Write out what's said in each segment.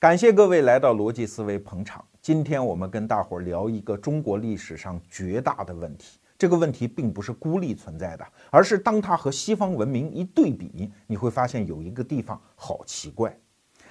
感谢各位来到逻辑思维捧场。今天我们跟大伙儿聊一个中国历史上绝大的问题。这个问题并不是孤立存在的，而是当它和西方文明一对比，你会发现有一个地方好奇怪。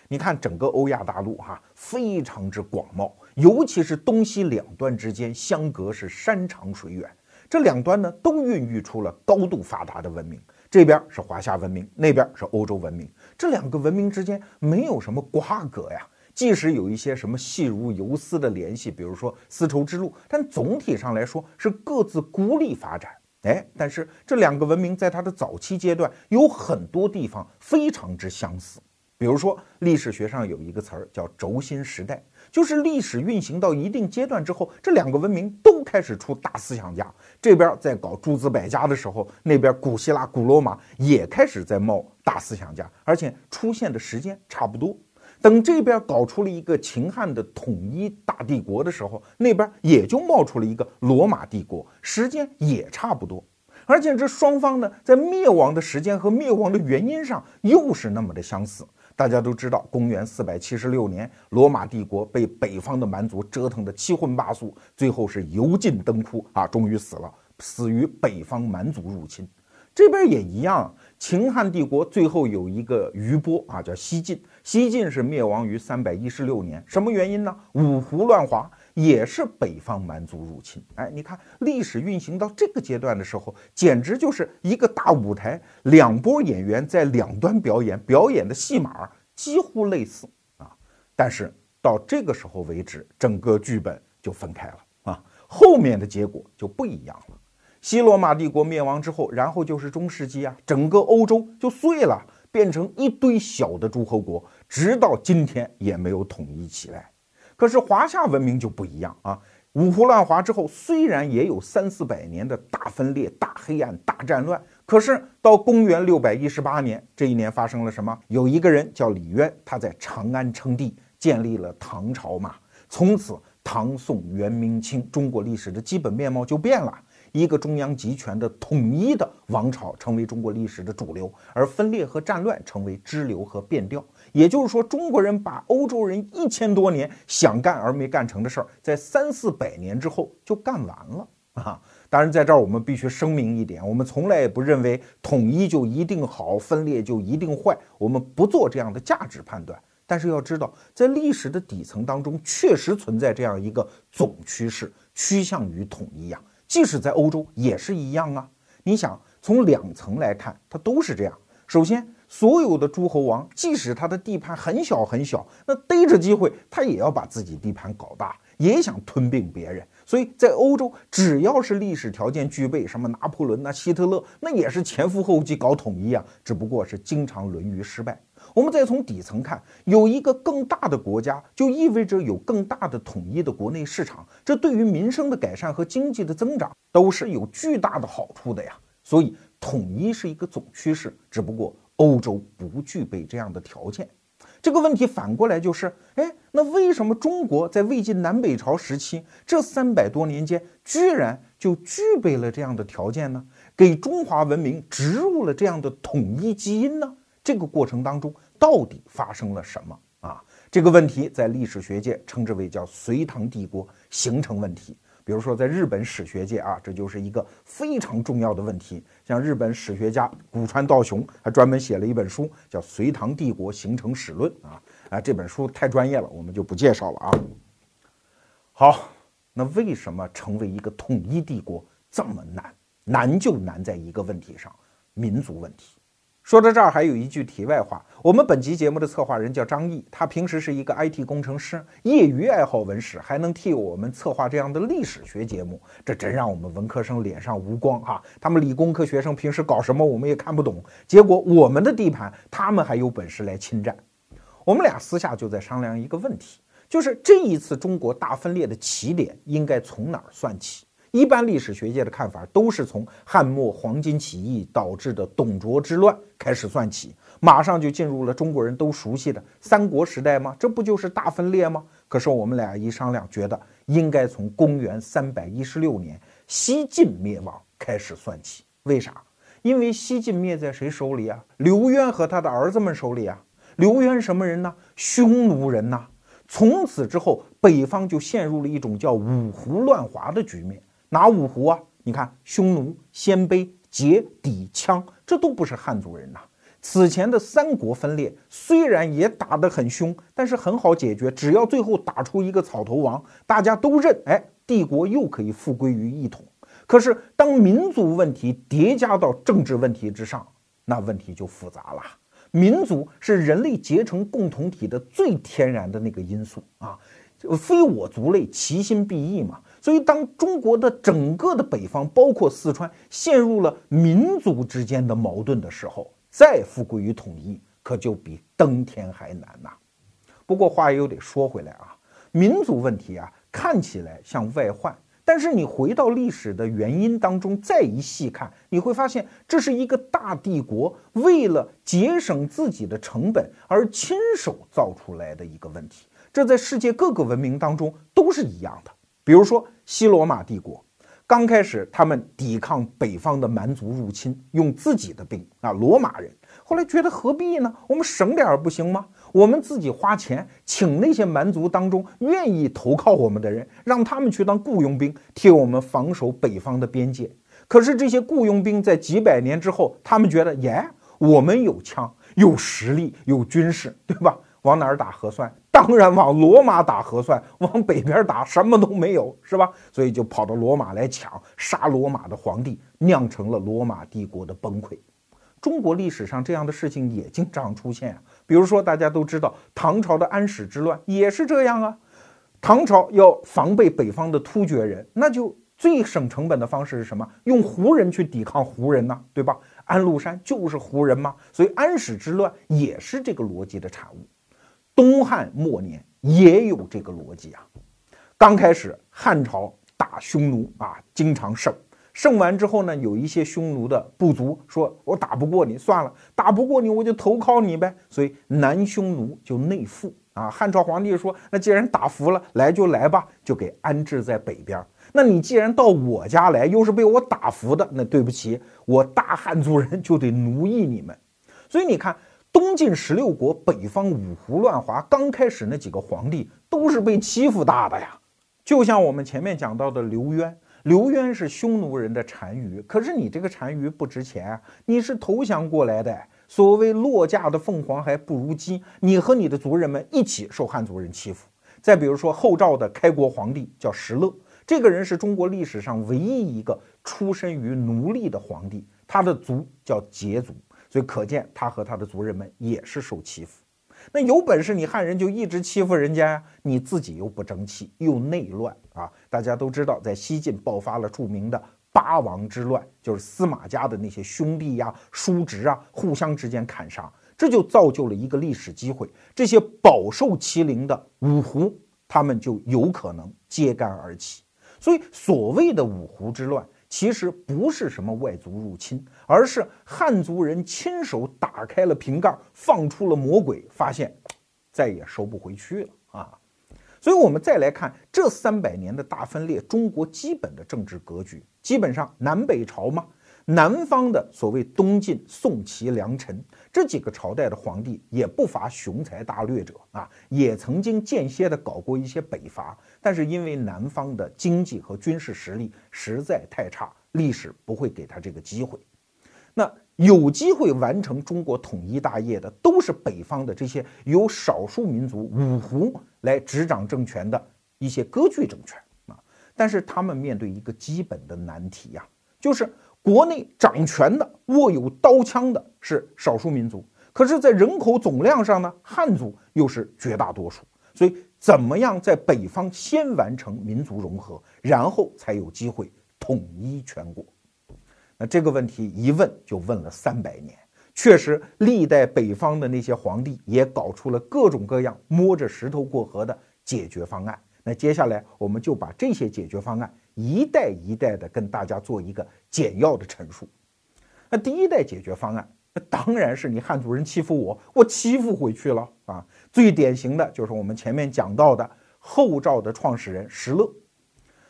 你看整个欧亚大陆哈，非常之广袤，尤其是东西两端之间相隔是山长水远，这两端呢都孕育出了高度发达的文明。这边是华夏文明，那边是欧洲文明。这两个文明之间没有什么瓜葛呀，即使有一些什么细如游丝的联系，比如说丝绸之路，但总体上来说是各自孤立发展。哎，但是这两个文明在它的早期阶段有很多地方非常之相似，比如说历史学上有一个词儿叫轴心时代，就是历史运行到一定阶段之后，这两个文明都开始出大思想家。这边在搞诸子百家的时候，那边古希腊、古罗马也开始在冒大思想家，而且出现的时间差不多。等这边搞出了一个秦汉的统一大帝国的时候，那边也就冒出了一个罗马帝国，时间也差不多。而且这双方呢，在灭亡的时间和灭亡的原因上又是那么的相似。大家都知道，公元四百七十六年，罗马帝国被北方的蛮族折腾得七荤八素，最后是油尽灯枯啊，终于死了，死于北方蛮族入侵。这边也一样，秦汉帝国最后有一个余波啊，叫西晋。西晋是灭亡于三百一十六年，什么原因呢？五胡乱华，也是北方蛮族入侵。哎，你看历史运行到这个阶段的时候，简直就是一个大舞台，两波演员在两端表演，表演的戏码几乎类似啊。但是到这个时候为止，整个剧本就分开了啊，后面的结果就不一样了。西罗马帝国灭亡之后，然后就是中世纪啊，整个欧洲就碎了，变成一堆小的诸侯国，直到今天也没有统一起来。可是华夏文明就不一样啊，五胡乱华之后，虽然也有三四百年的大分裂、大黑暗、大战乱，可是到公元六百一十八年这一年发生了什么？有一个人叫李渊，他在长安称帝，建立了唐朝嘛。从此，唐宋元明清中国历史的基本面貌就变了。一个中央集权的统一的王朝成为中国历史的主流，而分裂和战乱成为支流和变调。也就是说，中国人把欧洲人一千多年想干而没干成的事儿，在三四百年之后就干完了啊！当然，在这儿我们必须声明一点：我们从来也不认为统一就一定好，分裂就一定坏，我们不做这样的价值判断。但是要知道，在历史的底层当中，确实存在这样一个总趋势，趋向于统一呀。即使在欧洲也是一样啊！你想从两层来看，它都是这样。首先，所有的诸侯王，即使他的地盘很小很小，那逮着机会，他也要把自己地盘搞大，也想吞并别人。所以在欧洲，只要是历史条件具备，什么拿破仑、那希特勒，那也是前赴后继搞统一啊，只不过是经常沦于失败。我们再从底层看，有一个更大的国家，就意味着有更大的统一的国内市场，这对于民生的改善和经济的增长都是有巨大的好处的呀。所以，统一是一个总趋势，只不过欧洲不具备这样的条件。这个问题反过来就是，哎，那为什么中国在魏晋南北朝时期这三百多年间，居然就具备了这样的条件呢？给中华文明植入了这样的统一基因呢？这个过程当中。到底发生了什么啊？这个问题在历史学界称之为叫隋唐帝国形成问题。比如说在日本史学界啊，这就是一个非常重要的问题。像日本史学家古川道雄还专门写了一本书，叫《隋唐帝国形成史论》啊啊，这本书太专业了，我们就不介绍了啊。好，那为什么成为一个统一帝国这么难？难就难在一个问题上，民族问题。说到这儿，还有一句题外话。我们本集节目的策划人叫张毅，他平时是一个 IT 工程师，业余爱好文史，还能替我们策划这样的历史学节目，这真让我们文科生脸上无光哈。他们理工科学生平时搞什么我们也看不懂，结果我们的地盘他们还有本事来侵占。我们俩私下就在商量一个问题，就是这一次中国大分裂的起点应该从哪儿算起？一般历史学界的看法都是从汉末黄巾起义导致的董卓之乱开始算起，马上就进入了中国人都熟悉的三国时代吗？这不就是大分裂吗？可是我们俩一商量，觉得应该从公元三百一十六年西晋灭亡开始算起。为啥？因为西晋灭在谁手里啊？刘渊和他的儿子们手里啊。刘渊什么人呢？匈奴人呐。从此之后，北方就陷入了一种叫五胡乱华的局面。哪五胡啊？你看，匈奴、鲜卑、羯、氐、羌，这都不是汉族人呐。此前的三国分裂虽然也打得很凶，但是很好解决，只要最后打出一个草头王，大家都认，哎，帝国又可以复归于一统。可是当民族问题叠加到政治问题之上，那问题就复杂了。民族是人类结成共同体的最天然的那个因素啊，非我族类，其心必异嘛。所以，当中国的整个的北方，包括四川，陷入了民族之间的矛盾的时候，再复归于统一，可就比登天还难呐。不过话又得说回来啊，民族问题啊，看起来像外患。但是你回到历史的原因当中，再一细看，你会发现这是一个大帝国为了节省自己的成本而亲手造出来的一个问题。这在世界各个文明当中都是一样的。比如说西罗马帝国，刚开始他们抵抗北方的蛮族入侵，用自己的兵啊，罗马人。后来觉得何必呢？我们省点儿不行吗？我们自己花钱请那些蛮族当中愿意投靠我们的人，让他们去当雇佣兵，替我们防守北方的边界。可是这些雇佣兵在几百年之后，他们觉得，耶，我们有枪、有实力、有军事，对吧？往哪儿打核算？当然往罗马打核算。往北边打，什么都没有，是吧？所以就跑到罗马来抢，杀罗马的皇帝，酿成了罗马帝国的崩溃。中国历史上这样的事情也经常出现啊，比如说大家都知道唐朝的安史之乱也是这样啊。唐朝要防备北方的突厥人，那就最省成本的方式是什么？用胡人去抵抗胡人呢，对吧？安禄山就是胡人嘛，所以安史之乱也是这个逻辑的产物。东汉末年也有这个逻辑啊。刚开始汉朝打匈奴啊，经常胜。胜完之后呢，有一些匈奴的部族说：“我打不过你，算了，打不过你，我就投靠你呗。”所以南匈奴就内附啊。汉朝皇帝说：“那既然打服了，来就来吧，就给安置在北边。那你既然到我家来，又是被我打服的，那对不起，我大汉族人就得奴役你们。所以你看，东晋十六国北方五胡乱华，刚开始那几个皇帝都是被欺负大的呀。就像我们前面讲到的刘渊。刘渊是匈奴人的单于，可是你这个单于不值钱，你是投降过来的。所谓落架的凤凰还不如鸡，你和你的族人们一起受汉族人欺负。再比如说后赵的开国皇帝叫石勒，这个人是中国历史上唯一一个出身于奴隶的皇帝，他的族叫羯族，所以可见他和他的族人们也是受欺负。那有本事你汉人就一直欺负人家呀？你自己又不争气，又内乱啊！大家都知道，在西晋爆发了著名的八王之乱，就是司马家的那些兄弟呀、叔侄啊，互相之间砍杀，这就造就了一个历史机会，这些饱受欺凌的五胡，他们就有可能揭竿而起。所以，所谓的五胡之乱。其实不是什么外族入侵，而是汉族人亲手打开了瓶盖，放出了魔鬼，发现再也收不回去了啊！所以，我们再来看这三百年的大分裂，中国基本的政治格局，基本上南北朝嘛。南方的所谓东晋、宋、齐、梁、陈这几个朝代的皇帝，也不乏雄才大略者啊，也曾经间歇的搞过一些北伐，但是因为南方的经济和军事实力实在太差，历史不会给他这个机会。那有机会完成中国统一大业的，都是北方的这些由少数民族五胡来执掌政权的一些割据政权啊，但是他们面对一个基本的难题呀，就是。国内掌权的、握有刀枪的是少数民族，可是，在人口总量上呢，汉族又是绝大多数。所以，怎么样在北方先完成民族融合，然后才有机会统一全国？那这个问题一问就问了三百年。确实，历代北方的那些皇帝也搞出了各种各样摸着石头过河的解决方案。那接下来，我们就把这些解决方案。一代一代的跟大家做一个简要的陈述。那第一代解决方案，那当然是你汉族人欺负我，我欺负回去了啊。最典型的就是我们前面讲到的后赵的创始人石勒。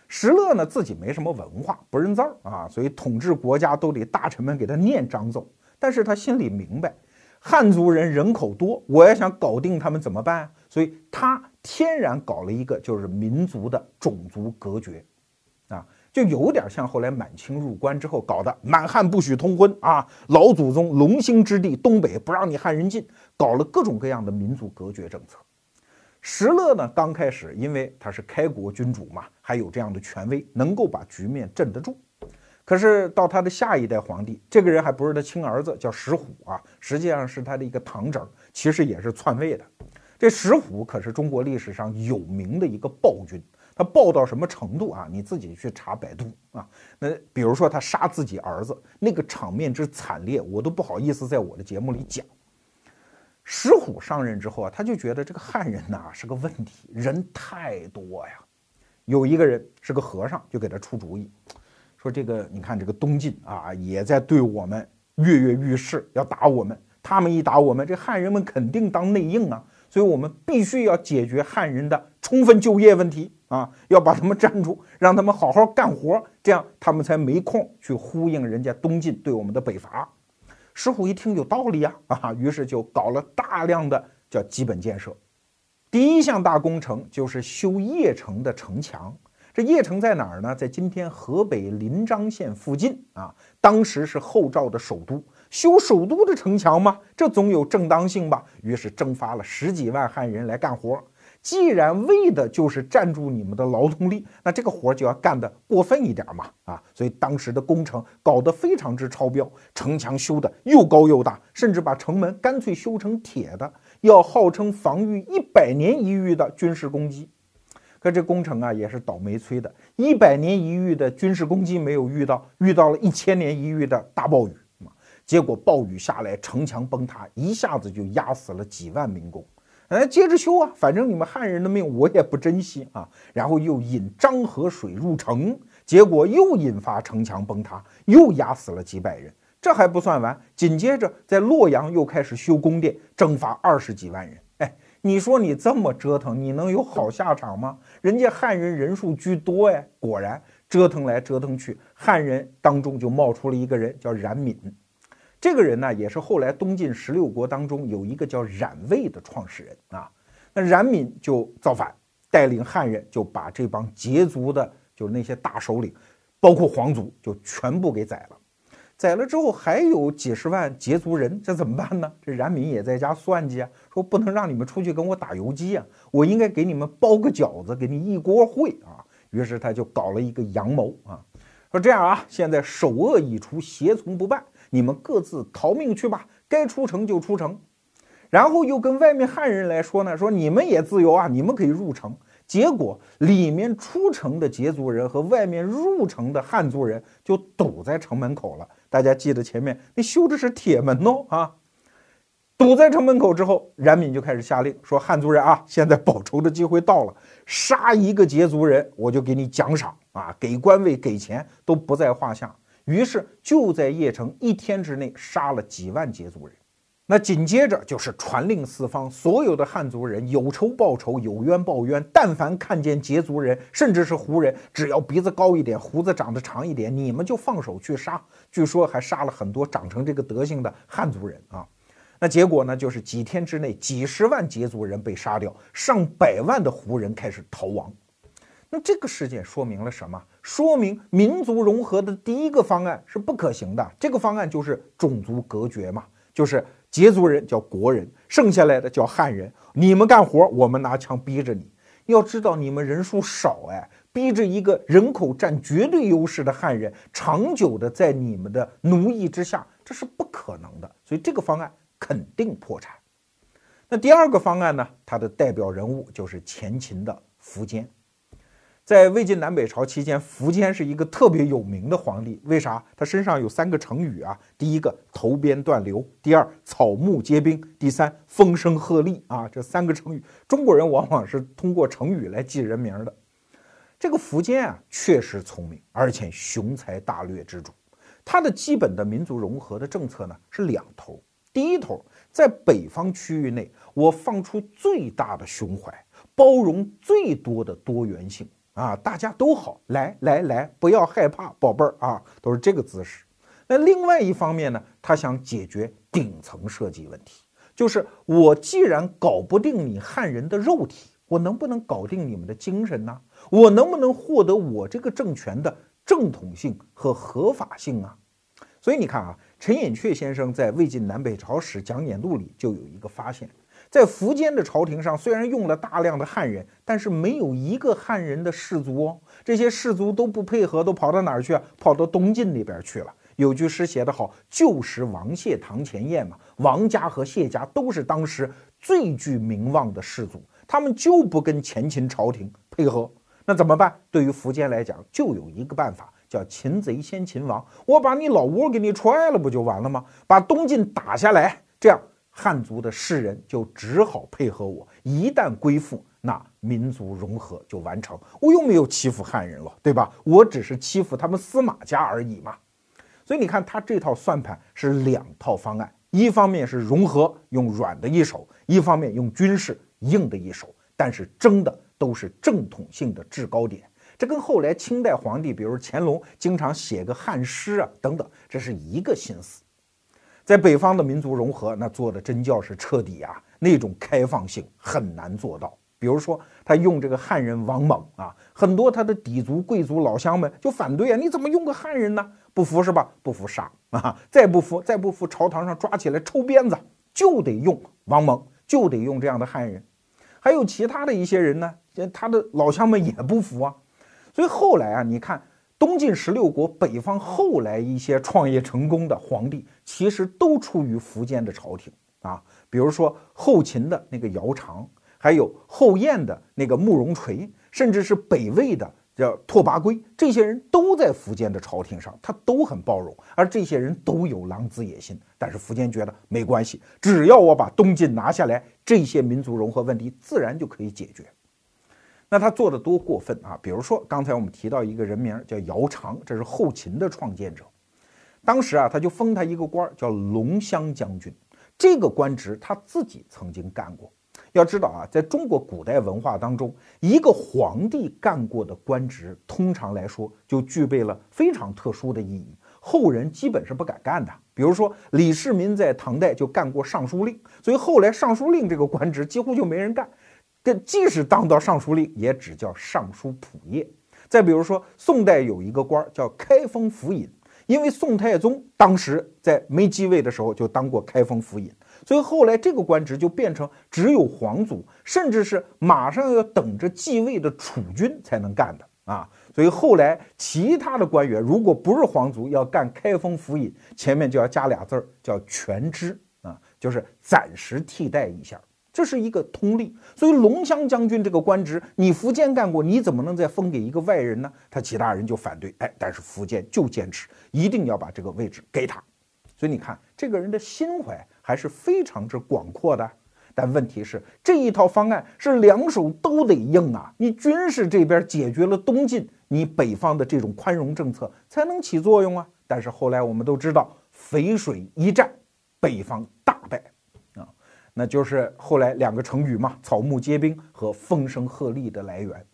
石勒呢自己没什么文化，不认字儿啊，所以统治国家都得大臣们给他念章奏。但是他心里明白，汉族人人口多，我要想搞定他们怎么办？所以他天然搞了一个就是民族的种族隔绝，就有点像后来满清入关之后搞的满汉不许通婚啊，老祖宗龙兴之地东北不让你汉人进，搞了各种各样的民族隔绝政策。石勒呢，刚开始因为他是开国君主嘛，还有这样的权威，能够把局面镇得住。可是到他的下一代皇帝，这个人还不是他亲儿子，叫石虎啊，实际上是他的一个堂侄，其实也是篡位的。这石虎可是中国历史上有名的一个暴君，他暴到什么程度啊？你自己去查百度啊。那比如说他杀自己儿子，那个场面之惨烈，我都不好意思在我的节目里讲。石虎上任之后啊，他就觉得这个汉人呐是个问题，人太多呀。有一个人是个和尚，就给他出主意。说这个，你看这个东晋啊，也在对我们跃跃欲试，要打我们。他们一打我们，这汉人们肯定当内应啊。所以我们必须要解决汉人的充分就业问题啊，要把他们站住，让他们好好干活，这样他们才没空去呼应人家东晋对我们的北伐。石虎一听有道理啊，啊，于是就搞了大量的叫基本建设。第一项大工程就是修邺城的城墙。这邺城在哪儿呢？在今天河北临漳县附近啊。当时是后赵的首都，修首都的城墙嘛，这总有正当性吧？于是征发了十几万汉人来干活。既然为的就是占住你们的劳动力，那这个活就要干得过分一点嘛啊！所以当时的工程搞得非常之超标，城墙修的又高又大，甚至把城门干脆修成铁的，要号称防御一百年一遇的军事攻击。可这工程啊，也是倒霉催的，一百年一遇的军事攻击没有遇到，遇到了一千年一遇的大暴雨啊！结果暴雨下来，城墙崩塌，一下子就压死了几万民工。哎，接着修啊，反正你们汉人的命我也不珍惜啊。然后又引漳河水入城，结果又引发城墙崩塌，又压死了几百人。这还不算完，紧接着在洛阳又开始修宫殿，征发二十几万人。哎你说你这么折腾，你能有好下场吗？人家汉人人数居多哎，果然折腾来折腾去，汉人当中就冒出了一个人，叫冉闵。这个人呢，也是后来东晋十六国当中有一个叫冉魏的创始人啊。那冉闵就造反，带领汉人就把这帮羯族的，就是那些大首领，包括皇族，就全部给宰了。宰了之后还有几十万羯族人，这怎么办呢？这冉闵也在家算计啊，说不能让你们出去跟我打游击啊，我应该给你们包个饺子，给你一锅烩啊。于是他就搞了一个阳谋啊，说这样啊，现在首恶已除，胁从不办，你们各自逃命去吧，该出城就出城。然后又跟外面汉人来说呢，说你们也自由啊，你们可以入城。结果里面出城的羯族人和外面入城的汉族人就堵在城门口了。大家记得前面那修的是铁门哦啊，堵在城门口之后，冉闵就开始下令说：“汉族人啊，现在报仇的机会到了，杀一个羯族人，我就给你奖赏啊，给官位给钱都不在话下。”于是就在邺城一天之内杀了几万羯族人。那紧接着就是传令四方，所有的汉族人有仇报仇，有冤报冤。但凡看见羯族人，甚至是胡人，只要鼻子高一点，胡子长得长一点，你们就放手去杀。据说还杀了很多长成这个德行的汉族人啊。那结果呢，就是几天之内，几十万羯族人被杀掉，上百万的胡人开始逃亡。那这个事件说明了什么？说明民族融合的第一个方案是不可行的。这个方案就是种族隔绝嘛，就是。羯族人叫国人，剩下来的叫汉人。你们干活，我们拿枪逼着你。要知道你们人数少，哎，逼着一个人口占绝对优势的汉人长久的在你们的奴役之下，这是不可能的。所以这个方案肯定破产。那第二个方案呢？它的代表人物就是前秦的苻坚。在魏晋南北朝期间，苻坚是一个特别有名的皇帝。为啥？他身上有三个成语啊。第一个头鞭断流，第二草木皆兵，第三风声鹤唳啊。这三个成语，中国人往往是通过成语来记人名的。这个苻坚啊，确实聪明，而且雄才大略之主。他的基本的民族融合的政策呢是两头。第一头，在北方区域内，我放出最大的胸怀，包容最多的多元性。啊，大家都好，来来来，不要害怕，宝贝儿啊，都是这个姿势。那另外一方面呢，他想解决顶层设计问题，就是我既然搞不定你汉人的肉体，我能不能搞定你们的精神呢？我能不能获得我这个政权的正统性和合法性啊？所以你看啊，陈寅恪先生在《魏晋南北朝史讲演录》里就有一个发现。在苻坚的朝廷上，虽然用了大量的汉人，但是没有一个汉人的士族哦。这些士族都不配合，都跑到哪儿去啊？跑到东晋那边去了。有句诗写得好：“旧时王谢堂前燕”嘛。王家和谢家都是当时最具名望的士族，他们就不跟前秦朝廷配合。那怎么办？对于苻坚来讲，就有一个办法，叫擒贼先擒王。我把你老窝给你踹了，不就完了吗？把东晋打下来，这样。汉族的士人就只好配合我，一旦归附，那民族融合就完成。我又没有欺负汉人了，对吧？我只是欺负他们司马家而已嘛。所以你看，他这套算盘是两套方案：一方面是融合，用软的一手；一方面用军事硬的一手。但是争的都是正统性的制高点。这跟后来清代皇帝，比如乾隆，经常写个汉诗啊等等，这是一个心思。在北方的民族融合，那做的真叫是彻底啊！那种开放性很难做到。比如说，他用这个汉人王猛啊，很多他的底族贵族老乡们就反对啊，你怎么用个汉人呢？不服是吧？不服杀啊！再不服，再不服，朝堂上抓起来抽鞭子，就得用王猛，就得用这样的汉人。还有其他的一些人呢，他的老乡们也不服啊。所以后来啊，你看。东晋十六国北方后来一些创业成功的皇帝，其实都出于苻坚的朝廷啊。比如说后秦的那个姚苌，还有后燕的那个慕容垂，甚至是北魏的叫拓跋圭，这些人都在苻坚的朝廷上，他都很包容。而这些人都有狼子野心，但是苻坚觉得没关系，只要我把东晋拿下来，这些民族融合问题自然就可以解决。那他做的多过分啊！比如说，刚才我们提到一个人名叫姚苌，这是后秦的创建者。当时啊，他就封他一个官叫龙骧将军。这个官职他自己曾经干过。要知道啊，在中国古代文化当中，一个皇帝干过的官职，通常来说就具备了非常特殊的意义，后人基本是不敢干的。比如说，李世民在唐代就干过尚书令，所以后来尚书令这个官职几乎就没人干。这即使当到尚书令，也只叫尚书仆射。再比如说，宋代有一个官叫开封府尹，因为宋太宗当时在没继位的时候就当过开封府尹，所以后来这个官职就变成只有皇族，甚至是马上要等着继位的储君才能干的啊。所以后来其他的官员如果不是皇族要干开封府尹，前面就要加俩字儿叫全知啊，就是暂时替代一下。这是一个通例，所以龙骧将军这个官职，你苻坚干过，你怎么能再封给一个外人呢？他其他人就反对，哎，但是苻坚就坚持一定要把这个位置给他。所以你看，这个人的心怀还是非常之广阔的。但问题是，这一套方案是两手都得硬啊！你军事这边解决了东晋，你北方的这种宽容政策才能起作用啊。但是后来我们都知道，淝水一战，北方大败。那就是后来两个成语嘛，“草木皆兵”和“风声鹤唳”的来源。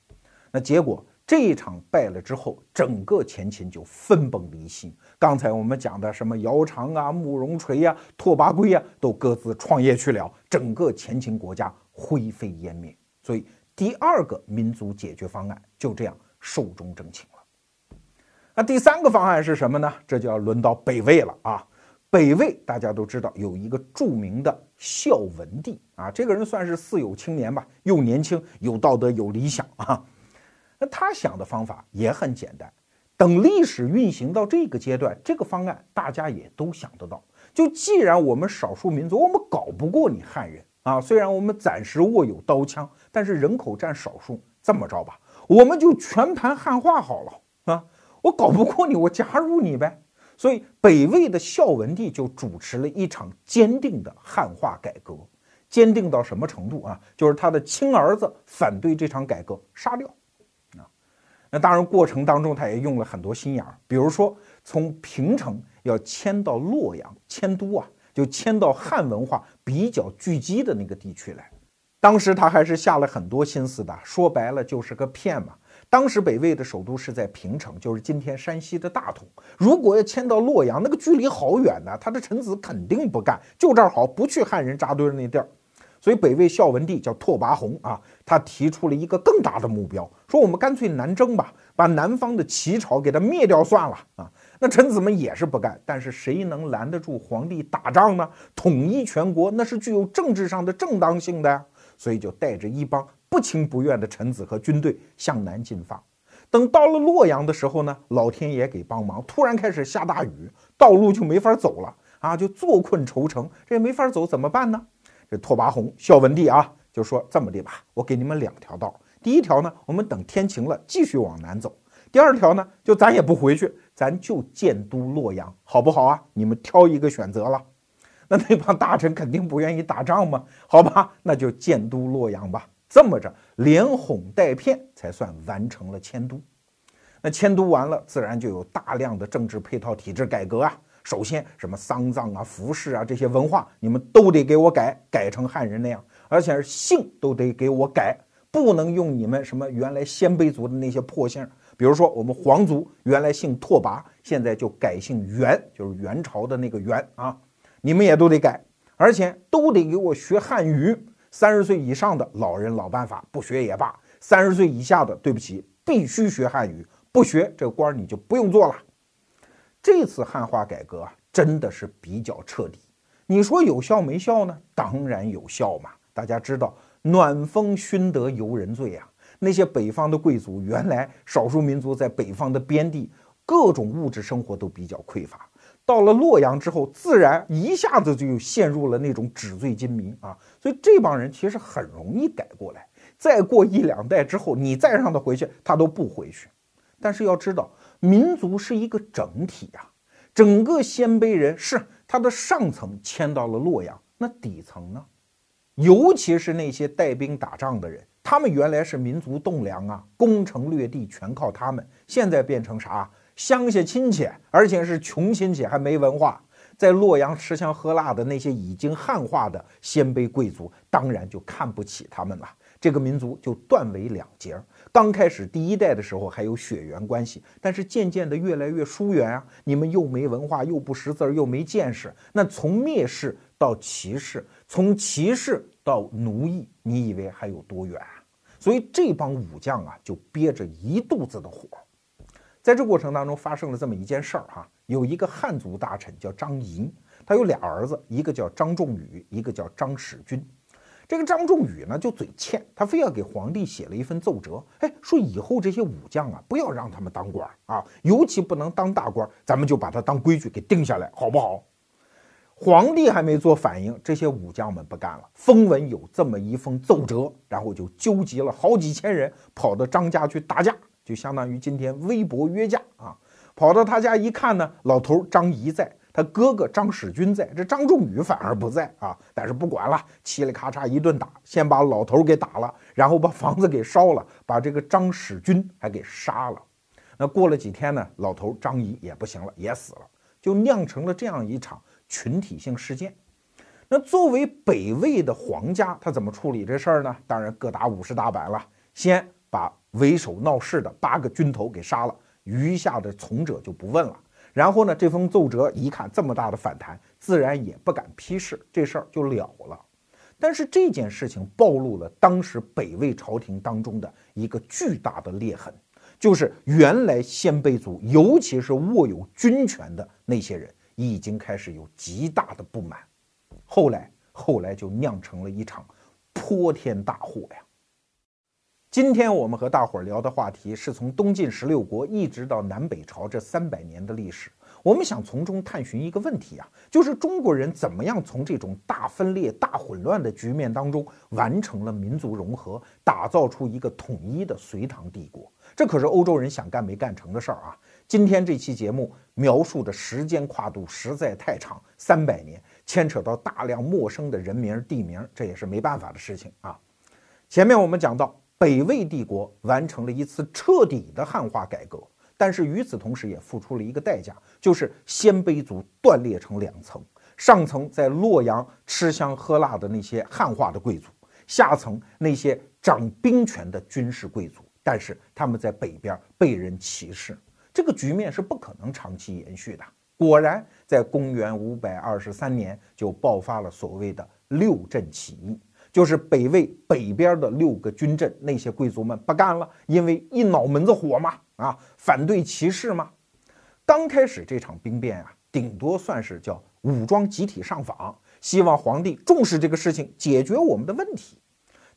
那结果这一场败了之后，整个前秦就分崩离析。刚才我们讲的什么姚苌啊、慕容垂呀、拓跋圭呀，都各自创业去了，整个前秦国家灰飞烟灭。所以第二个民族解决方案就这样寿终正寝了。那第三个方案是什么呢？这就要轮到北魏了啊！北魏大家都知道有一个著名的。孝文帝啊，这个人算是四有青年吧，又年轻，有道德，有理想啊。那他想的方法也很简单，等历史运行到这个阶段，这个方案大家也都想得到。就既然我们少数民族，我们搞不过你汉人啊，虽然我们暂时握有刀枪，但是人口占少数。这么着吧，我们就全盘汉化好了啊，我搞不过你，我加入你呗。所以，北魏的孝文帝就主持了一场坚定的汉化改革，坚定到什么程度啊？就是他的亲儿子反对这场改革，杀掉。啊，那当然过程当中他也用了很多心眼儿，比如说从平城要迁到洛阳，迁都啊，就迁到汉文化比较聚集的那个地区来。当时他还是下了很多心思的，说白了就是个骗嘛。当时北魏的首都是在平城，就是今天山西的大同。如果要迁到洛阳，那个距离好远呢，他的臣子肯定不干，就这儿好，不去汉人扎堆的那地儿。所以北魏孝文帝叫拓跋宏啊，他提出了一个更大的目标，说我们干脆南征吧，把南方的齐朝给他灭掉算了啊。那臣子们也是不干，但是谁能拦得住皇帝打仗呢？统一全国那是具有政治上的正当性的呀，所以就带着一帮。不情不愿的臣子和军队向南进发，等到了洛阳的时候呢，老天爷给帮忙，突然开始下大雨，道路就没法走了啊，就坐困愁城，这也没法走，怎么办呢？这拓跋宏、孝文帝啊，就说这么的吧，我给你们两条道，第一条呢，我们等天晴了继续往南走；第二条呢，就咱也不回去，咱就建都洛阳，好不好啊？你们挑一个选择了。那那帮大臣肯定不愿意打仗嘛，好吧，那就建都洛阳吧。这么着，连哄带骗，才算完成了迁都。那迁都完了，自然就有大量的政治配套体制改革啊。首先，什么丧葬啊、服饰啊这些文化，你们都得给我改，改成汉人那样，而且姓都得给我改，不能用你们什么原来鲜卑族的那些破姓。比如说，我们皇族原来姓拓跋，现在就改姓元，就是元朝的那个元啊。你们也都得改，而且都得给我学汉语。三十岁以上的老人老办法，不学也罢；三十岁以下的，对不起，必须学汉语，不学这个官你就不用做了。这次汉化改革啊，真的是比较彻底。你说有效没效呢？当然有效嘛！大家知道，暖风熏得游人醉啊。那些北方的贵族，原来少数民族在北方的边地，各种物质生活都比较匮乏。到了洛阳之后，自然一下子就陷入了那种纸醉金迷啊，所以这帮人其实很容易改过来。再过一两代之后，你再让他回去，他都不回去。但是要知道，民族是一个整体呀，整个鲜卑人是他的上层迁到了洛阳，那底层呢？尤其是那些带兵打仗的人，他们原来是民族栋梁啊，攻城略地全靠他们，现在变成啥？乡下亲戚，而且是穷亲戚，还没文化，在洛阳吃香喝辣的那些已经汉化的鲜卑贵族，当然就看不起他们了。这个民族就断为两截儿。刚开始第一代的时候还有血缘关系，但是渐渐的越来越疏远啊！你们又没文化，又不识字儿，又没见识，那从蔑视到歧视，从歧视到奴役，你以为还有多远啊？所以这帮武将啊，就憋着一肚子的火。在这过程当中发生了这么一件事儿哈，有一个汉族大臣叫张仪，他有俩儿子，一个叫张仲宇，一个叫张使君。这个张仲宇呢就嘴欠，他非要给皇帝写了一份奏折，哎，说以后这些武将啊，不要让他们当官啊，尤其不能当大官，咱们就把他当规矩给定下来，好不好？皇帝还没做反应，这些武将们不干了，风闻有这么一封奏折，然后就纠集了好几千人，跑到张家去打架。就相当于今天微博约架啊，跑到他家一看呢，老头张仪在，他哥哥张使君在，这张仲宇反而不在啊。但是不管了，嘁里咔嚓一顿打，先把老头给打了，然后把房子给烧了，把这个张使君还给杀了。那过了几天呢，老头张仪也不行了，也死了，就酿成了这样一场群体性事件。那作为北魏的皇家，他怎么处理这事儿呢？当然各打五十大板了，先把。为首闹事的八个军头给杀了，余下的从者就不问了。然后呢，这封奏折一看这么大的反弹，自然也不敢批示，这事儿就了了。但是这件事情暴露了当时北魏朝廷当中的一个巨大的裂痕，就是原来鲜卑族，尤其是握有军权的那些人，已经开始有极大的不满。后来，后来就酿成了一场泼天大祸呀。今天我们和大伙儿聊的话题是从东晋十六国一直到南北朝这三百年的历史，我们想从中探寻一个问题啊，就是中国人怎么样从这种大分裂、大混乱的局面当中完成了民族融合，打造出一个统一的隋唐帝国？这可是欧洲人想干没干成的事儿啊！今天这期节目描述的时间跨度实在太长，三百年，牵扯到大量陌生的人名、地名，这也是没办法的事情啊。前面我们讲到。北魏帝国完成了一次彻底的汉化改革，但是与此同时也付出了一个代价，就是鲜卑族断裂成两层：上层在洛阳吃香喝辣的那些汉化的贵族，下层那些掌兵权的军事贵族，但是他们在北边被人歧视，这个局面是不可能长期延续的。果然，在公元五百二十三年就爆发了所谓的六镇起义，就是北魏北边的六个军镇，那些贵族们不干了，因为一脑门子火嘛，啊，反对歧视嘛。刚开始这场兵变啊，顶多算是叫武装集体上访，希望皇帝重视这个事情，解决我们的问题。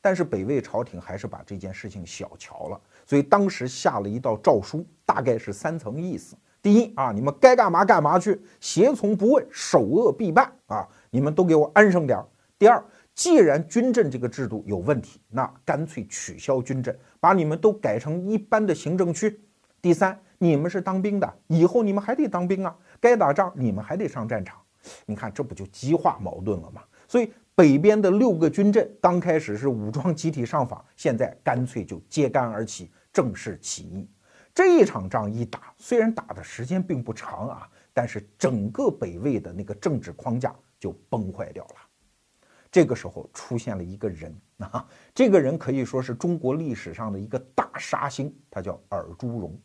但是北魏朝廷还是把这件事情小瞧了，所以当时下了一道诏书，大概是三层意思。第一啊，你们该干嘛干嘛去，胁从不问，首恶必办啊！你们都给我安生点儿。第二，既然军政这个制度有问题，那干脆取消军政，把你们都改成一般的行政区。第三，你们是当兵的，以后你们还得当兵啊，该打仗你们还得上战场。你看，这不就激化矛盾了吗？所以北边的六个军镇刚开始是武装集体上访，现在干脆就揭竿而起，正式起义。这一场仗一打，虽然打的时间并不长啊，但是整个北魏的那个政治框架就崩坏掉了。这个时候出现了一个人啊，这个人可以说是中国历史上的一个大杀星，他叫尔朱荣。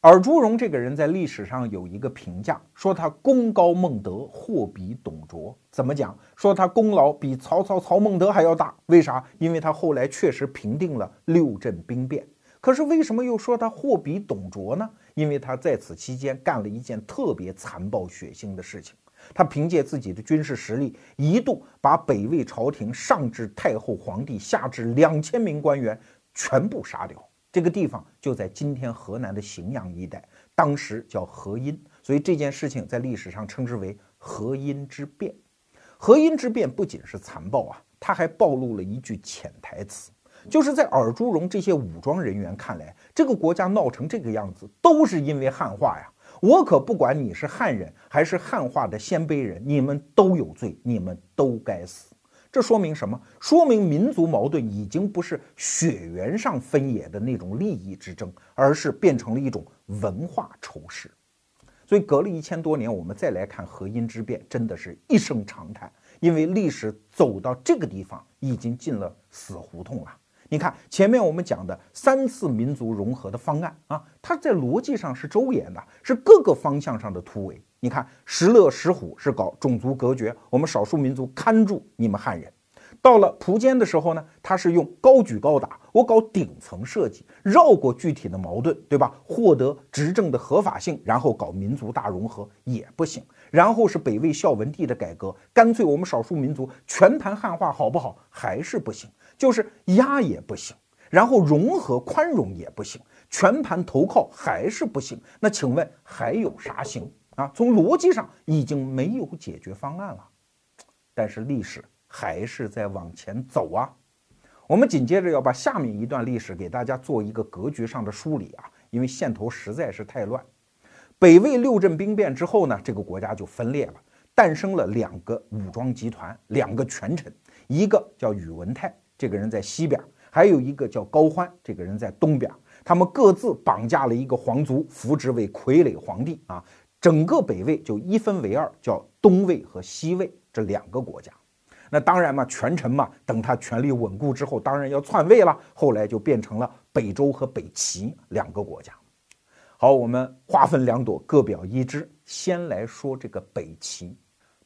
尔朱荣这个人在历史上有一个评价，说他功高孟德，祸比董卓。怎么讲？说他功劳比曹操、曹孟德还要大。为啥？因为他后来确实平定了六镇兵变。可是为什么又说他祸比董卓呢？因为他在此期间干了一件特别残暴血腥的事情。他凭借自己的军事实力，一度把北魏朝廷上至太后、皇帝，下至两千名官员全部杀掉。这个地方就在今天河南的荥阳一带，当时叫河阴，所以这件事情在历史上称之为河阴之变。河阴之变不仅是残暴啊，他还暴露了一句潜台词。就是在尔朱荣这些武装人员看来，这个国家闹成这个样子，都是因为汉化呀！我可不管你是汉人还是汉化的鲜卑人，你们都有罪，你们都该死。这说明什么？说明民族矛盾已经不是血缘上分野的那种利益之争，而是变成了一种文化仇视。所以，隔了一千多年，我们再来看河阴之变，真的是一声长叹，因为历史走到这个地方，已经进了死胡同了。你看前面我们讲的三次民族融合的方案啊，它在逻辑上是周延的，是各个方向上的突围。你看石勒、石虎是搞种族隔绝，我们少数民族看住你们汉人；到了苻坚的时候呢，他是用高举高打，我搞顶层设计，绕过具体的矛盾，对吧？获得执政的合法性，然后搞民族大融合也不行。然后是北魏孝文帝的改革，干脆我们少数民族全盘汉化，好不好？还是不行。就是压也不行，然后融合宽容也不行，全盘投靠还是不行。那请问还有啥行啊？从逻辑上已经没有解决方案了，但是历史还是在往前走啊。我们紧接着要把下面一段历史给大家做一个格局上的梳理啊，因为线头实在是太乱。北魏六镇兵变之后呢，这个国家就分裂了，诞生了两个武装集团，两个权臣，一个叫宇文泰。这个人在西边，还有一个叫高欢，这个人在东边。他们各自绑架了一个皇族，扶植为傀儡皇帝啊。整个北魏就一分为二，叫东魏和西魏这两个国家。那当然嘛，权臣嘛，等他权力稳固之后，当然要篡位了。后来就变成了北周和北齐两个国家。好，我们划分两朵，各表一枝。先来说这个北齐，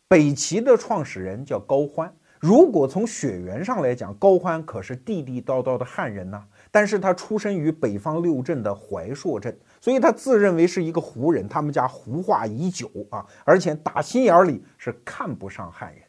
北齐的创始人叫高欢。如果从血缘上来讲，高欢可是地地道道的汉人呐。但是他出生于北方六镇的怀朔镇，所以他自认为是一个胡人。他们家胡化已久啊，而且打心眼里是看不上汉人。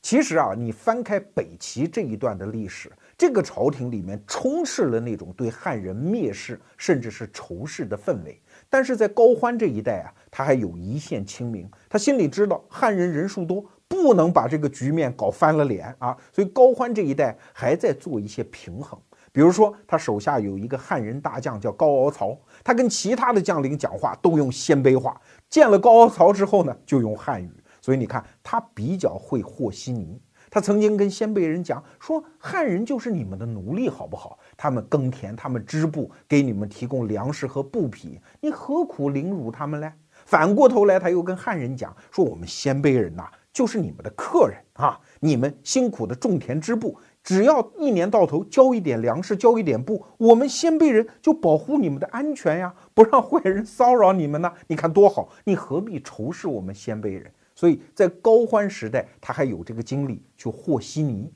其实啊，你翻开北齐这一段的历史，这个朝廷里面充斥了那种对汉人蔑视甚至是仇视的氛围。但是在高欢这一代啊，他还有一线清明，他心里知道汉人人数多。不能把这个局面搞翻了脸啊！所以高欢这一代还在做一些平衡，比如说他手下有一个汉人大将叫高敖曹，他跟其他的将领讲话都用鲜卑话，见了高敖曹之后呢，就用汉语。所以你看他比较会和稀泥。他曾经跟鲜卑人讲说：“汉人就是你们的奴隶，好不好？他们耕田，他们织布，给你们提供粮食和布匹，你何苦凌辱他们嘞？”反过头来，他又跟汉人讲说：“我们鲜卑人呐。”就是你们的客人啊！你们辛苦的种田织布，只要一年到头交一点粮食，交一点布，我们鲜卑人就保护你们的安全呀，不让坏人骚扰你们呢。你看多好，你何必仇视我们鲜卑人？所以在高欢时代，他还有这个精力去和稀泥。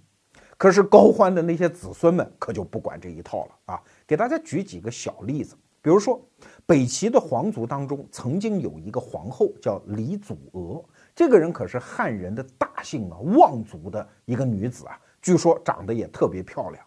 可是高欢的那些子孙们可就不管这一套了啊！给大家举几个小例子，比如说北齐的皇族当中，曾经有一个皇后叫李祖娥，这个人可是汉人的大姓啊，望族的一个女子啊。据说长得也特别漂亮，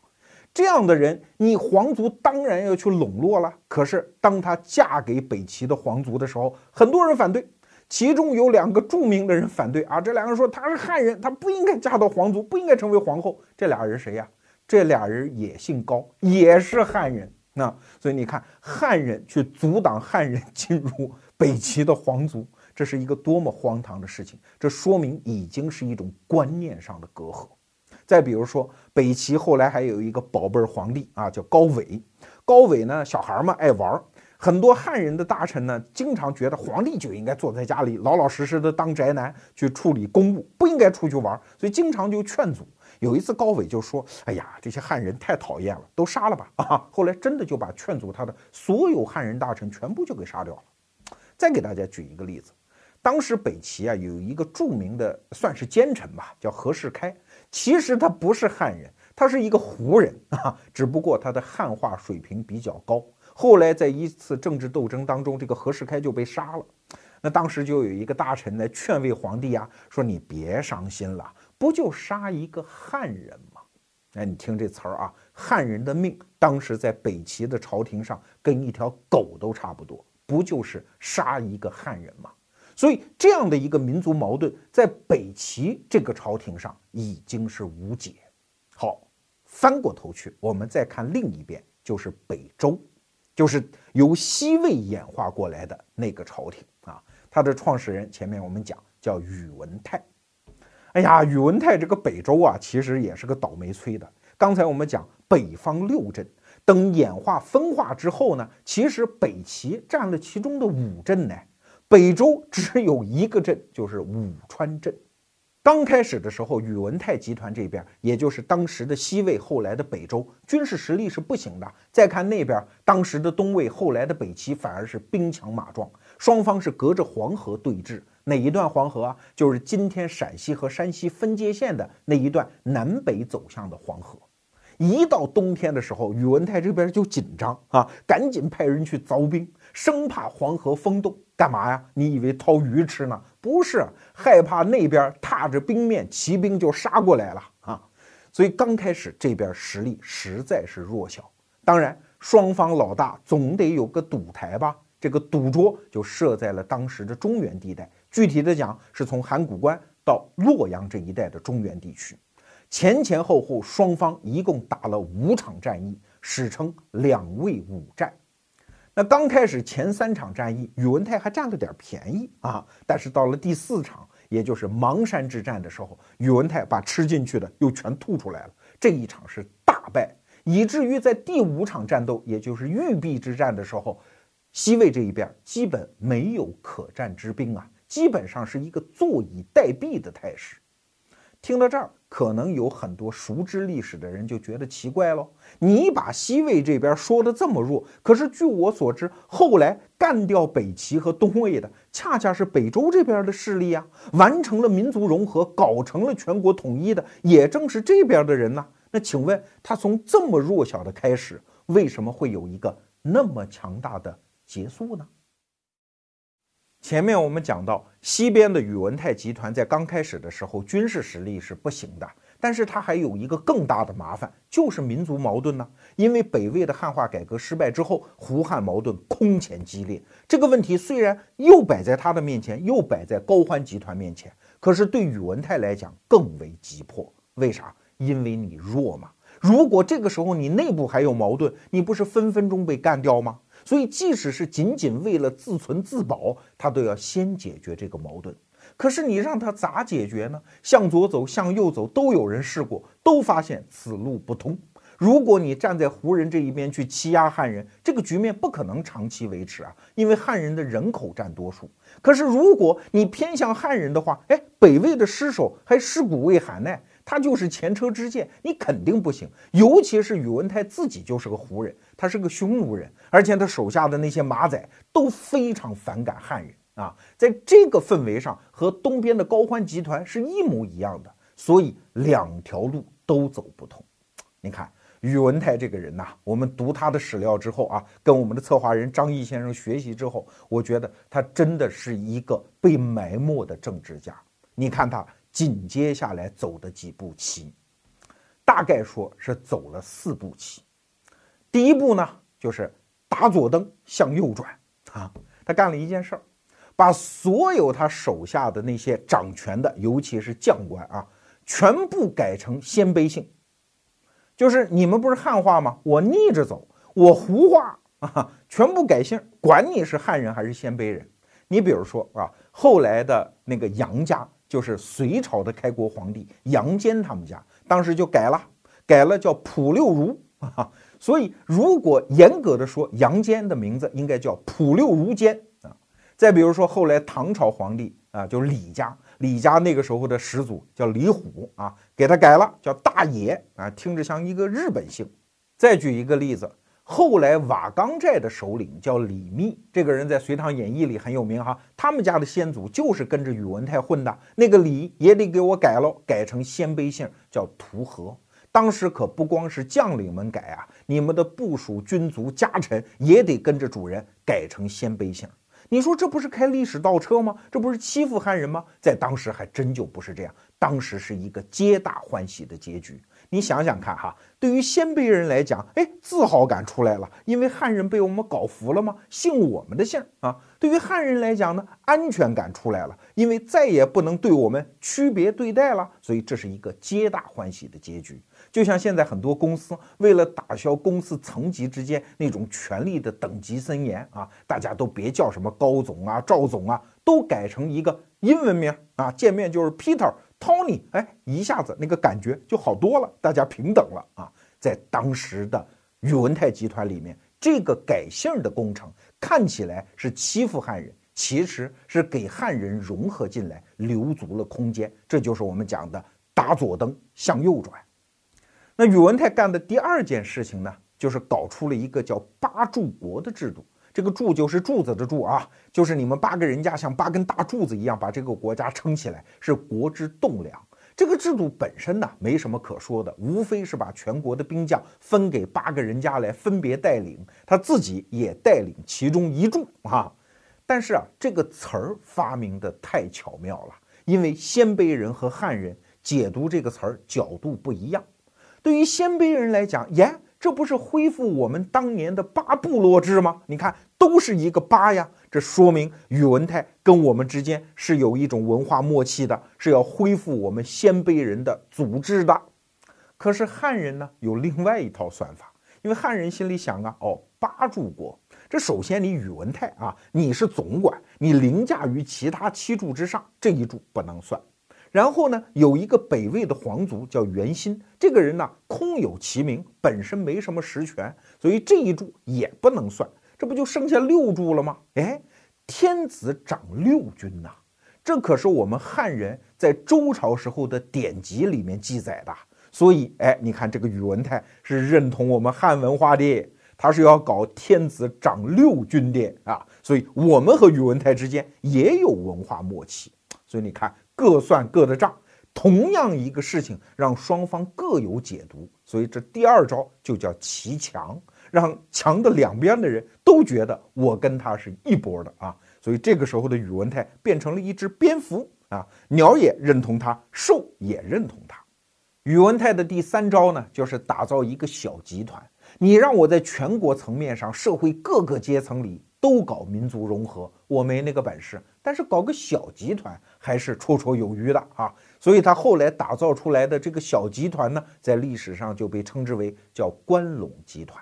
这样的人，你皇族当然要去笼络了。可是，当她嫁给北齐的皇族的时候，很多人反对，其中有两个著名的人反对啊。这两个人说她是汉人，她不应该嫁到皇族，不应该成为皇后。这俩人谁呀？这俩人也姓高，也是汉人。那所以你看，汉人去阻挡汉人进入北齐的皇族，这是一个多么荒唐的事情！这说明已经是一种观念上的隔阂。再比如说，北齐后来还有一个宝贝皇帝啊，叫高纬。高纬呢，小孩嘛爱玩，很多汉人的大臣呢，经常觉得皇帝就应该坐在家里，老老实实的当宅男去处理公务，不应该出去玩，所以经常就劝阻。有一次，高纬就说：“哎呀，这些汉人太讨厌了，都杀了吧！” 啊，后来真的就把劝阻他的所有汉人大臣全部就给杀掉了。再给大家举一个例子，当时北齐啊有一个著名的算是奸臣吧，叫何世开。其实他不是汉人，他是一个胡人 啊，只不过他的汉化水平比较高。后来在一次政治斗争当中，这个何世开就被杀了。那当时就有一个大臣来劝慰皇帝啊，说你别伤心了，不就杀一个汉人吗？哎，你听这词儿啊，汉人的命，当时在北齐的朝廷上跟一条狗都差不多，不就是杀一个汉人吗？所以，这样的一个民族矛盾，在北齐这个朝廷上已经是无解。好，翻过头去，我们再看另一边，就是北周，就是由西魏演化过来的那个朝廷啊。它的创始人前面我们讲叫宇文泰。哎呀，宇文泰这个北周啊，其实也是个倒霉催的。刚才我们讲北方六镇，等演化分化之后呢，其实北齐占了其中的五镇呢。北周只有一个镇，就是武川镇。刚开始的时候，宇文泰集团这边，也就是当时的西魏，后来的北周，军事实力是不行的。再看那边，当时的东魏，后来的北齐，反而是兵强马壮，双方是隔着黄河对峙。哪一段黄河啊？就是今天陕西和山西分界线的那一段南北走向的黄河。一到冬天的时候，宇文泰这边就紧张啊，赶紧派人去凿冰，生怕黄河封冻。干嘛呀？你以为掏鱼吃呢？不是，害怕那边踏着冰面，骑兵就杀过来了啊！所以刚开始这边实力实在是弱小。当然，双方老大总得有个赌台吧？这个赌桌就设在了当时的中原地带，具体的讲是从函谷关到洛阳这一带的中原地区。前前后后双方一共打了五场战役，史称两魏五战。那刚开始前三场战役，宇文泰还占了点便宜啊，但是到了第四场，也就是邙山之战的时候，宇文泰把吃进去的又全吐出来了，这一场是大败，以至于在第五场战斗，也就是玉璧之战的时候，西魏这一边基本没有可战之兵啊，基本上是一个坐以待毙的态势。听到这儿。可能有很多熟知历史的人就觉得奇怪喽。你把西魏这边说的这么弱，可是据我所知，后来干掉北齐和东魏的，恰恰是北周这边的势力啊。完成了民族融合，搞成了全国统一的，也正是这边的人呢。那请问他从这么弱小的开始，为什么会有一个那么强大的结束呢？前面我们讲到，西边的宇文泰集团在刚开始的时候军事实力是不行的，但是它还有一个更大的麻烦，就是民族矛盾呢。因为北魏的汉化改革失败之后，胡汉矛盾空前激烈。这个问题虽然又摆在他的面前，又摆在高欢集团面前，可是对宇文泰来讲更为急迫。为啥？因为你弱嘛。如果这个时候你内部还有矛盾，你不是分分钟被干掉吗？所以，即使是仅仅为了自存自保，他都要先解决这个矛盾。可是你让他咋解决呢？向左走，向右走，都有人试过，都发现此路不通。如果你站在胡人这一边去欺压汉人，这个局面不可能长期维持啊，因为汉人的人口占多数。可是如果你偏向汉人的话，哎，北魏的尸首还尸骨未寒呢。他就是前车之鉴，你肯定不行。尤其是宇文泰自己就是个胡人，他是个匈奴人，而且他手下的那些马仔都非常反感汉人啊，在这个氛围上和东边的高欢集团是一模一样的，所以两条路都走不通。你看。宇文泰这个人呐，我们读他的史料之后啊，跟我们的策划人张毅先生学习之后，我觉得他真的是一个被埋没的政治家。你看他紧接下来走的几步棋，大概说是走了四步棋。第一步呢，就是打左灯向右转啊，他干了一件事儿，把所有他手下的那些掌权的，尤其是将官啊，全部改成鲜卑姓。就是你们不是汉化吗？我逆着走，我胡化啊，全部改姓，管你是汉人还是鲜卑人。你比如说啊，后来的那个杨家，就是隋朝的开国皇帝杨坚他们家，当时就改了，改了叫普六如啊。所以如果严格的说，杨坚的名字应该叫普六如坚啊。再比如说后来唐朝皇帝啊，就是李家。李家那个时候的始祖叫李虎啊，给他改了叫大野啊，听着像一个日本姓。再举一个例子，后来瓦岗寨的首领叫李密，这个人在《隋唐演义》里很有名哈。他们家的先祖就是跟着宇文泰混的，那个李也得给我改了，改成鲜卑姓叫图和。当时可不光是将领们改啊，你们的部属、军卒、家臣也得跟着主人改成鲜卑姓。你说这不是开历史倒车吗？这不是欺负汉人吗？在当时还真就不是这样，当时是一个皆大欢喜的结局。你想想看哈，对于鲜卑人来讲，哎，自豪感出来了，因为汉人被我们搞服了吗？姓我们的姓啊。对于汉人来讲呢，安全感出来了，因为再也不能对我们区别对待了，所以这是一个皆大欢喜的结局。就像现在很多公司为了打消公司层级之间那种权力的等级森严啊，大家都别叫什么高总啊、赵总啊，都改成一个英文名啊，见面就是 Peter、Tony，哎，一下子那个感觉就好多了，大家平等了啊。在当时的宇文泰集团里面，这个改姓的工程看起来是欺负汉人，其实是给汉人融合进来留足了空间。这就是我们讲的打左灯向右转。那宇文泰干的第二件事情呢，就是搞出了一个叫八柱国的制度。这个柱就是柱子的柱啊，就是你们八个人家像八根大柱子一样把这个国家撑起来，是国之栋梁。这个制度本身呢，没什么可说的，无非是把全国的兵将分给八个人家来分别带领，他自己也带领其中一柱啊。但是啊，这个词儿发明的太巧妙了，因为鲜卑人和汉人解读这个词儿角度不一样。对于鲜卑人来讲，耶，这不是恢复我们当年的八部落制吗？你看，都是一个八呀，这说明宇文泰跟我们之间是有一种文化默契的，是要恢复我们鲜卑人的组织的。可是汉人呢，有另外一套算法，因为汉人心里想啊，哦，八柱国，这首先你宇文泰啊，你是总管，你凌驾于其他七柱之上，这一柱不能算。然后呢，有一个北魏的皇族叫袁心，这个人呢空有其名，本身没什么实权，所以这一柱也不能算。这不就剩下六柱了吗？哎，天子掌六军呐，这可是我们汉人在周朝时候的典籍里面记载的。所以，哎，你看这个宇文泰是认同我们汉文化的，他是要搞天子掌六军的啊。所以，我们和宇文泰之间也有文化默契。所以你看。各算各的账，同样一个事情让双方各有解读，所以这第二招就叫骑墙，让墙的两边的人都觉得我跟他是一波的啊。所以这个时候的宇文泰变成了一只蝙蝠啊，鸟也认同他，兽也认同他。宇文泰的第三招呢，就是打造一个小集团，你让我在全国层面上，社会各个阶层里。都搞民族融合，我没那个本事，但是搞个小集团还是绰绰有余的啊。所以他后来打造出来的这个小集团呢，在历史上就被称之为叫关陇集团。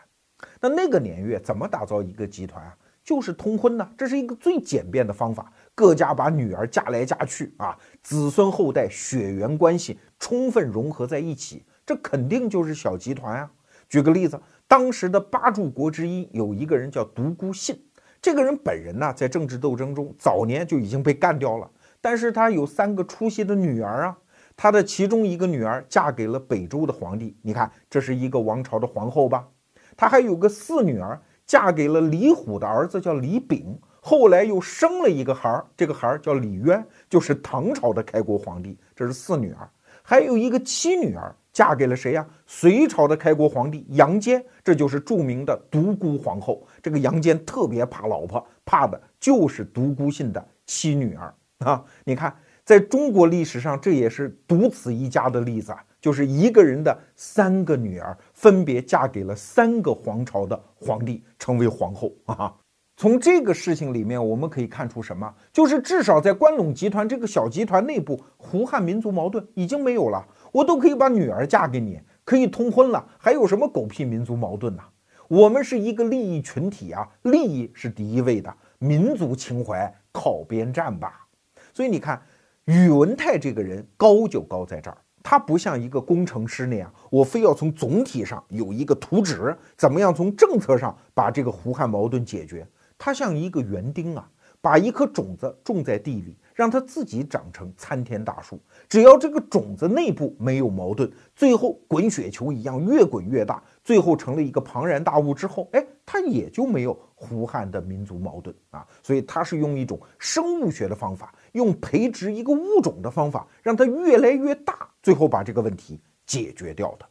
那那个年月怎么打造一个集团啊？就是通婚呢，这是一个最简便的方法，各家把女儿嫁来嫁去啊，子孙后代血缘关系充分融合在一起，这肯定就是小集团啊。举个例子，当时的八柱国之一有一个人叫独孤信。这个人本人呢，在政治斗争中早年就已经被干掉了，但是他有三个出息的女儿啊。他的其中一个女儿嫁给了北周的皇帝，你看这是一个王朝的皇后吧？他还有个四女儿，嫁给了李虎的儿子叫李炳，后来又生了一个孩儿，这个孩儿叫李渊，就是唐朝的开国皇帝。这是四女儿，还有一个七女儿。嫁给了谁呀？隋朝的开国皇帝杨坚，这就是著名的独孤皇后。这个杨坚特别怕老婆，怕的就是独孤信的七女儿啊！你看，在中国历史上，这也是独此一家的例子啊，就是一个人的三个女儿，分别嫁给了三个皇朝的皇帝，成为皇后啊。从这个事情里面，我们可以看出什么？就是至少在关陇集团这个小集团内部，胡汉民族矛盾已经没有了。我都可以把女儿嫁给你，可以通婚了，还有什么狗屁民族矛盾呢？我们是一个利益群体啊，利益是第一位的，民族情怀靠边站吧。所以你看，宇文泰这个人高就高在这儿，他不像一个工程师那样，我非要从总体上有一个图纸，怎么样从政策上把这个胡汉矛盾解决？他像一个园丁啊，把一颗种子种在地里。让它自己长成参天大树，只要这个种子内部没有矛盾，最后滚雪球一样越滚越大，最后成了一个庞然大物之后，哎，它也就没有胡汉的民族矛盾啊。所以它是用一种生物学的方法，用培植一个物种的方法，让它越来越大，最后把这个问题解决掉的。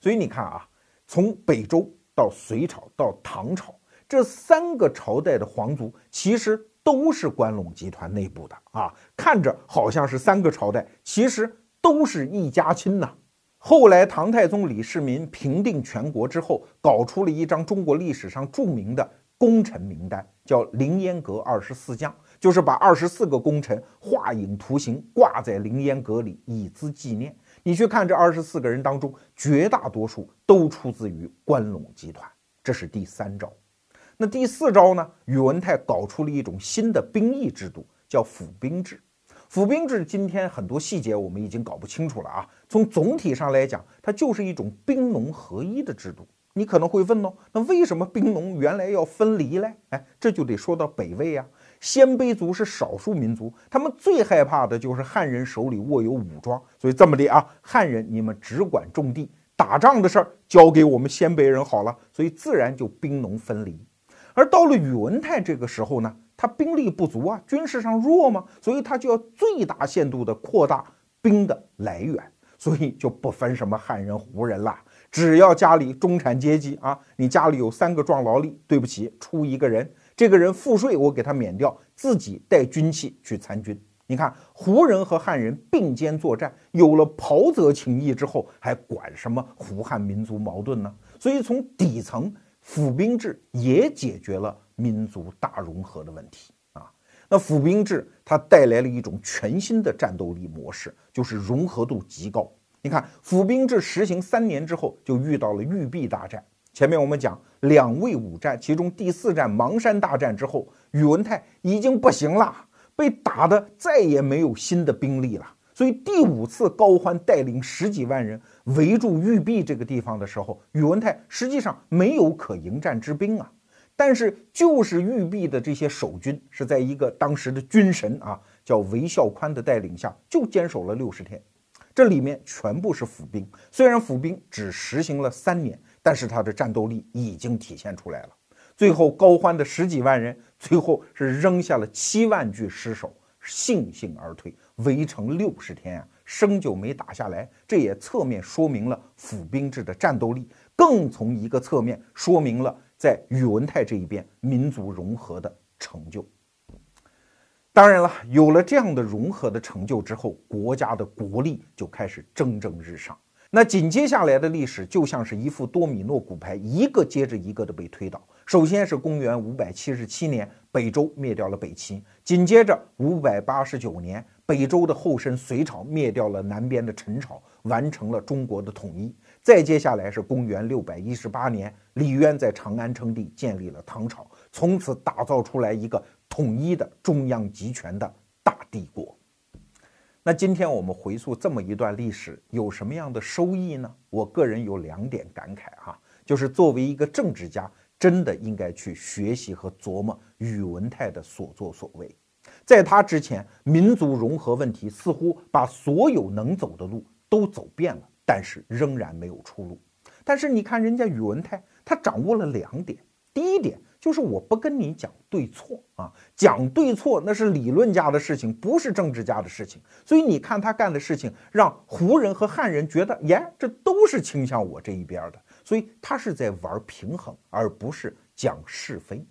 所以你看啊，从北周到隋朝到唐朝这三个朝代的皇族，其实。都是关陇集团内部的啊，看着好像是三个朝代，其实都是一家亲呐。后来唐太宗李世民平定全国之后，搞出了一张中国历史上著名的功臣名单，叫凌烟阁二十四将，就是把二十四个功臣画影图形挂在凌烟阁里，以资纪念。你去看这二十四个人当中，绝大多数都出自于关陇集团，这是第三招。那第四招呢？宇文泰搞出了一种新的兵役制度，叫府兵制。府兵制今天很多细节我们已经搞不清楚了啊。从总体上来讲，它就是一种兵农合一的制度。你可能会问哦，那为什么兵农原来要分离嘞？哎，这就得说到北魏啊。鲜卑族是少数民族，他们最害怕的就是汉人手里握有武装，所以这么的啊，汉人你们只管种地，打仗的事儿交给我们鲜卑人好了，所以自然就兵农分离。而到了宇文泰这个时候呢，他兵力不足啊，军事上弱嘛，所以他就要最大限度的扩大兵的来源，所以就不分什么汉人、胡人了，只要家里中产阶级啊，你家里有三个壮劳力，对不起，出一个人，这个人赋税我给他免掉，自己带军器去参军。你看，胡人和汉人并肩作战，有了袍泽情谊之后，还管什么胡汉民族矛盾呢？所以从底层。府兵制也解决了民族大融合的问题啊！那府兵制它带来了一种全新的战斗力模式，就是融合度极高。你看，府兵制实行三年之后，就遇到了玉璧大战。前面我们讲两魏五战，其中第四战邙山大战之后，宇文泰已经不行了，被打的再也没有新的兵力了。所以第五次高欢带领十几万人围住玉璧这个地方的时候，宇文泰实际上没有可迎战之兵啊。但是就是玉璧的这些守军是在一个当时的军神啊叫韦孝宽的带领下，就坚守了六十天。这里面全部是府兵，虽然府兵只实行了三年，但是他的战斗力已经体现出来了。最后高欢的十几万人，最后是扔下了七万具尸首，悻悻而退。围城六十天啊，生就没打下来，这也侧面说明了府兵制的战斗力，更从一个侧面说明了在宇文泰这一边民族融合的成就。当然了，有了这样的融合的成就之后，国家的国力就开始蒸蒸日上。那紧接下来的历史就像是一副多米诺骨牌，一个接着一个的被推倒。首先是公元五百七十七年，北周灭掉了北齐，紧接着五百八十九年。北周的后身隋朝灭掉了南边的陈朝，完成了中国的统一。再接下来是公元六百一十八年，李渊在长安称帝，建立了唐朝，从此打造出来一个统一的中央集权的大帝国。那今天我们回溯这么一段历史，有什么样的收益呢？我个人有两点感慨哈，就是作为一个政治家，真的应该去学习和琢磨宇文泰的所作所为。在他之前，民族融合问题似乎把所有能走的路都走遍了，但是仍然没有出路。但是你看人家宇文泰，他掌握了两点，第一点。就是我不跟你讲对错啊，讲对错那是理论家的事情，不是政治家的事情。所以你看他干的事情，让胡人和汉人觉得，耶，这都是倾向我这一边的。所以他是在玩平衡，而不是讲是非。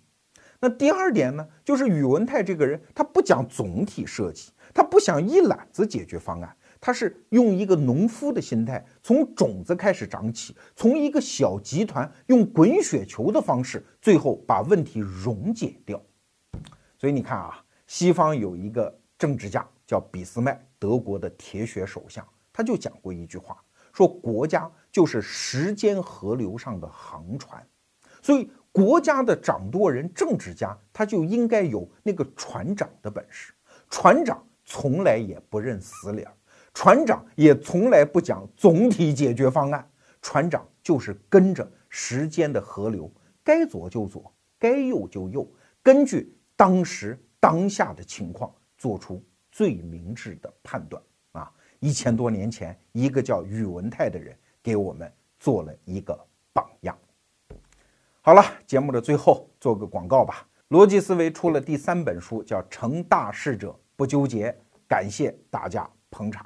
那第二点呢，就是宇文泰这个人，他不讲总体设计，他不想一揽子解决方案。他是用一个农夫的心态，从种子开始长起，从一个小集团用滚雪球的方式，最后把问题溶解掉。所以你看啊，西方有一个政治家叫俾斯麦，德国的铁血首相，他就讲过一句话，说国家就是时间河流上的航船，所以国家的掌舵人、政治家，他就应该有那个船长的本事。船长从来也不认死理儿。船长也从来不讲总体解决方案，船长就是跟着时间的河流，该左就左，该右就右，根据当时当下的情况做出最明智的判断啊！一千多年前，一个叫宇文泰的人给我们做了一个榜样。好了，节目的最后做个广告吧。逻辑思维出了第三本书，叫《成大事者不纠结》，感谢大家捧场。